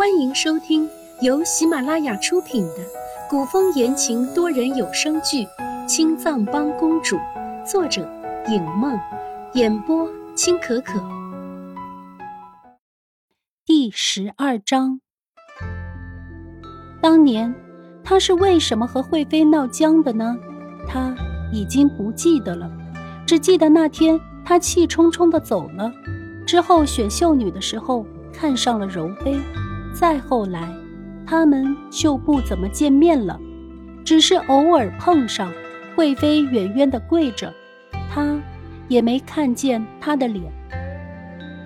欢迎收听由喜马拉雅出品的古风言情多人有声剧《青藏帮公主》，作者影梦，演播青可可。第十二章，当年他是为什么和惠妃闹僵的呢？他已经不记得了，只记得那天他气冲冲的走了，之后选秀女的时候看上了柔妃。再后来，他们就不怎么见面了，只是偶尔碰上。惠妃远远的跪着，他也没看见她的脸。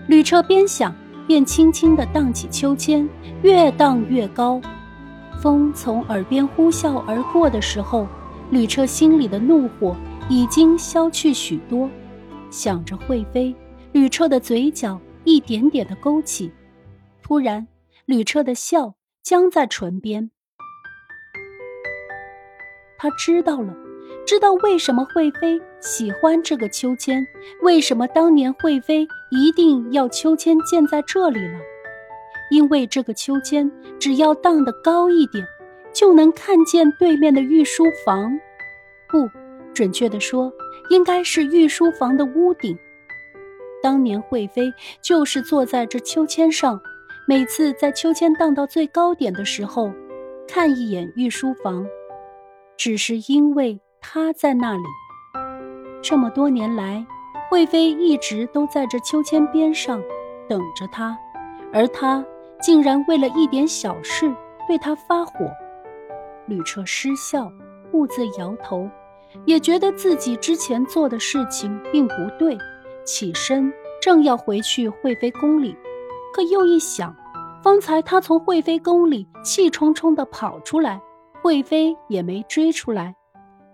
吕彻边想边轻轻地荡起秋千，越荡越高。风从耳边呼啸而过的时候，吕彻心里的怒火已经消去许多。想着惠妃，吕彻的嘴角一点点的勾起，突然。吕彻的笑僵在唇边。他知道了，知道为什么惠妃喜欢这个秋千，为什么当年惠妃一定要秋千建在这里了。因为这个秋千只要荡得高一点，就能看见对面的御书房。不，准确的说，应该是御书房的屋顶。当年惠妃就是坐在这秋千上。每次在秋千荡到最高点的时候，看一眼御书房，只是因为他在那里。这么多年来，惠妃一直都在这秋千边上等着他，而他竟然为了一点小事对他发火。吕彻失笑，兀自摇头，也觉得自己之前做的事情并不对，起身正要回去惠妃宫里。可又一想，方才他从惠妃宫里气冲冲地跑出来，惠妃也没追出来，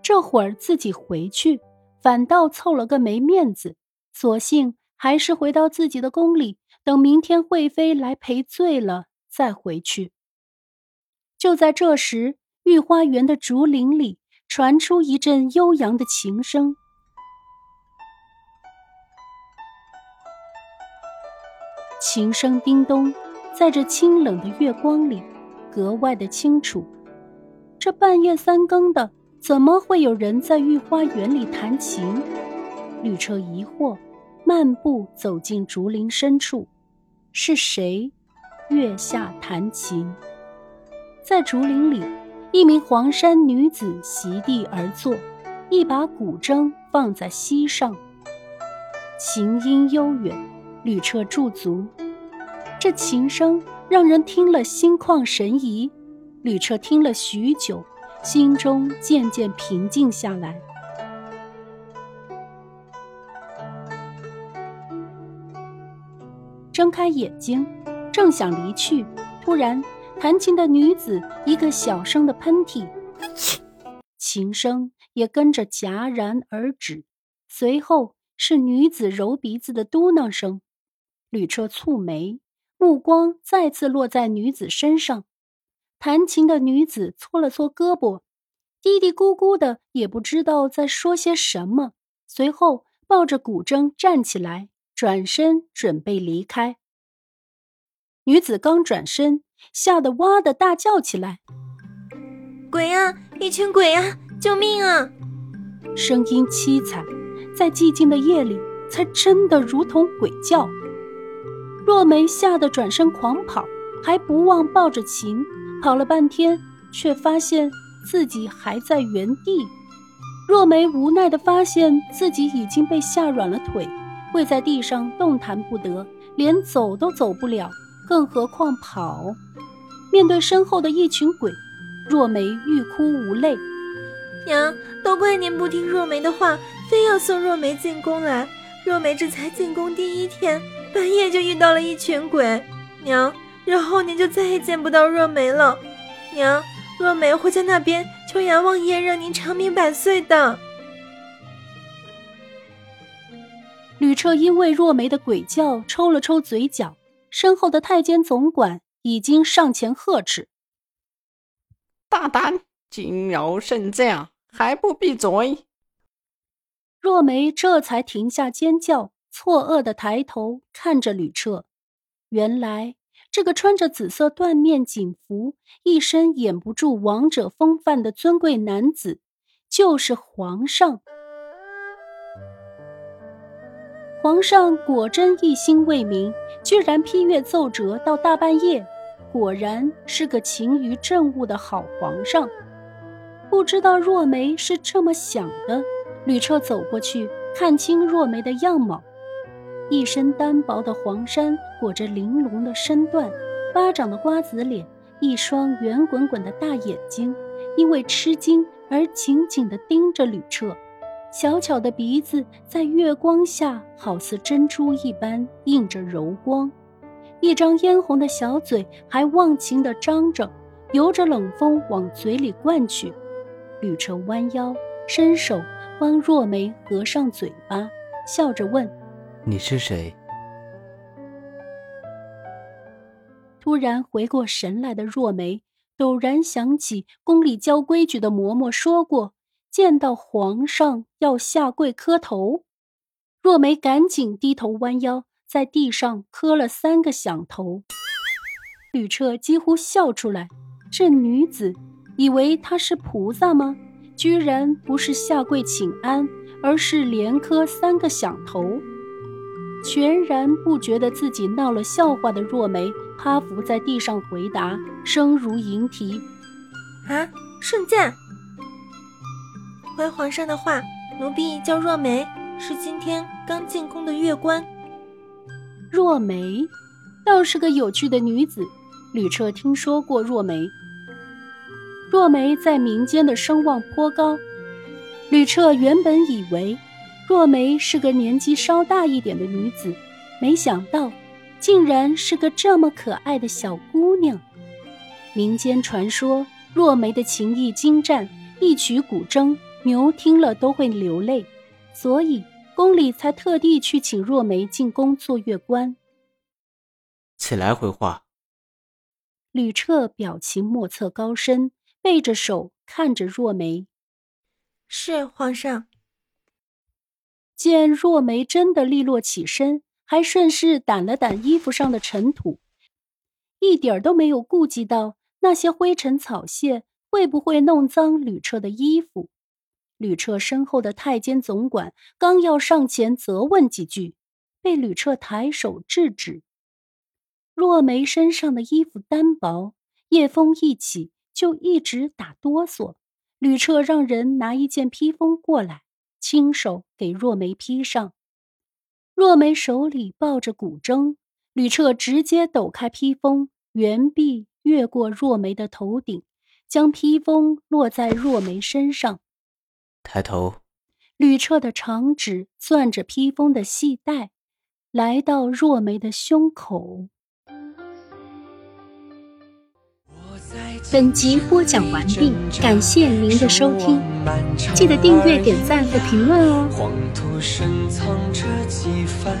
这会儿自己回去，反倒凑了个没面子，索性还是回到自己的宫里，等明天惠妃来赔罪了再回去。就在这时，御花园的竹林里传出一阵悠扬的琴声。琴声叮咚，在这清冷的月光里，格外的清楚。这半夜三更的，怎么会有人在御花园里弹琴？吕彻疑惑，漫步走进竹林深处，是谁月下弹琴？在竹林里，一名黄衫女子席地而坐，一把古筝放在膝上，琴音悠远。吕彻驻足，这琴声让人听了心旷神怡。吕彻听了许久，心中渐渐平静下来。睁开眼睛，正想离去，突然，弹琴的女子一个小声的喷嚏，琴声也跟着戛然而止。随后是女子揉鼻子的嘟囔声。吕彻蹙眉，目光再次落在女子身上。弹琴的女子搓了搓胳膊，嘀嘀咕咕的，也不知道在说些什么。随后抱着古筝站起来，转身准备离开。女子刚转身，吓得哇的大叫起来：“鬼啊！一群鬼啊！救命啊！”声音凄惨，在寂静的夜里，才真的如同鬼叫。若梅吓得转身狂跑，还不忘抱着琴，跑了半天，却发现自己还在原地。若梅无奈地发现自己已经被吓软了腿，跪在地上动弹不得，连走都走不了，更何况跑。面对身后的一群鬼，若梅欲哭无泪。娘，都怪您不听若梅的话，非要送若梅进宫来。若梅这才进宫第一天。半夜就遇到了一群鬼，娘，然后您就再也见不到若梅了。娘，若梅会在那边求阎王爷让您长命百岁的。吕彻因为若梅的鬼叫抽了抽嘴角，身后的太监总管已经上前呵斥：“大胆，惊扰圣驾，还不闭嘴！”若梅这才停下尖叫。错愕的抬头看着吕彻，原来这个穿着紫色缎面锦服、一身掩不住王者风范的尊贵男子，就是皇上。皇上果真一心为民，居然批阅奏折到大半夜，果然是个勤于政务的好皇上。不知道若梅是这么想的，吕彻走过去，看清若梅的样貌。一身单薄的黄衫裹着玲珑的身段，巴掌的瓜子脸，一双圆滚滚的大眼睛，因为吃惊而紧紧地盯着吕彻。小巧的鼻子在月光下好似珍珠一般映着柔光，一张嫣红的小嘴还忘情地张着，由着冷风往嘴里灌去。吕彻弯腰伸手帮若梅合上嘴巴，笑着问。你是谁？突然回过神来的若梅，陡然想起宫里教规矩的嬷嬷说过，见到皇上要下跪磕头。若梅赶紧低头弯腰，在地上磕了三个响头。吕彻几乎笑出来，这女子以为她是菩萨吗？居然不是下跪请安，而是连磕三个响头。全然不觉得自己闹了笑话的若梅，趴伏在地上回答，声如银啼：“啊，圣驾，回皇上的话，奴婢叫若梅，是今天刚进宫的月官。若梅，倒是个有趣的女子。吕彻听说过若梅，若梅在民间的声望颇高。吕彻原本以为。”若梅是个年纪稍大一点的女子，没想到，竟然是个这么可爱的小姑娘。民间传说，若梅的琴艺精湛，一曲古筝，牛听了都会流泪，所以宫里才特地去请若梅进宫做乐官。起来回话。吕彻表情莫测高深，背着手看着若梅。是皇上。见若梅真的利落起身，还顺势掸了掸衣服上的尘土，一点儿都没有顾及到那些灰尘草屑会不会弄脏吕彻的衣服。吕彻身后的太监总管刚要上前责问几句，被吕彻抬手制止。若梅身上的衣服单薄，夜风一起就一直打哆嗦。吕彻让人拿一件披风过来。亲手给若梅披上，若梅手里抱着古筝，吕彻直接抖开披风，圆臂越过若梅的头顶，将披风落在若梅身上。抬头，吕彻的长指攥着披风的细带，来到若梅的胸口。本集播讲完毕，感谢您的收听，记得订阅、点赞和评论哦。黄土深藏着几番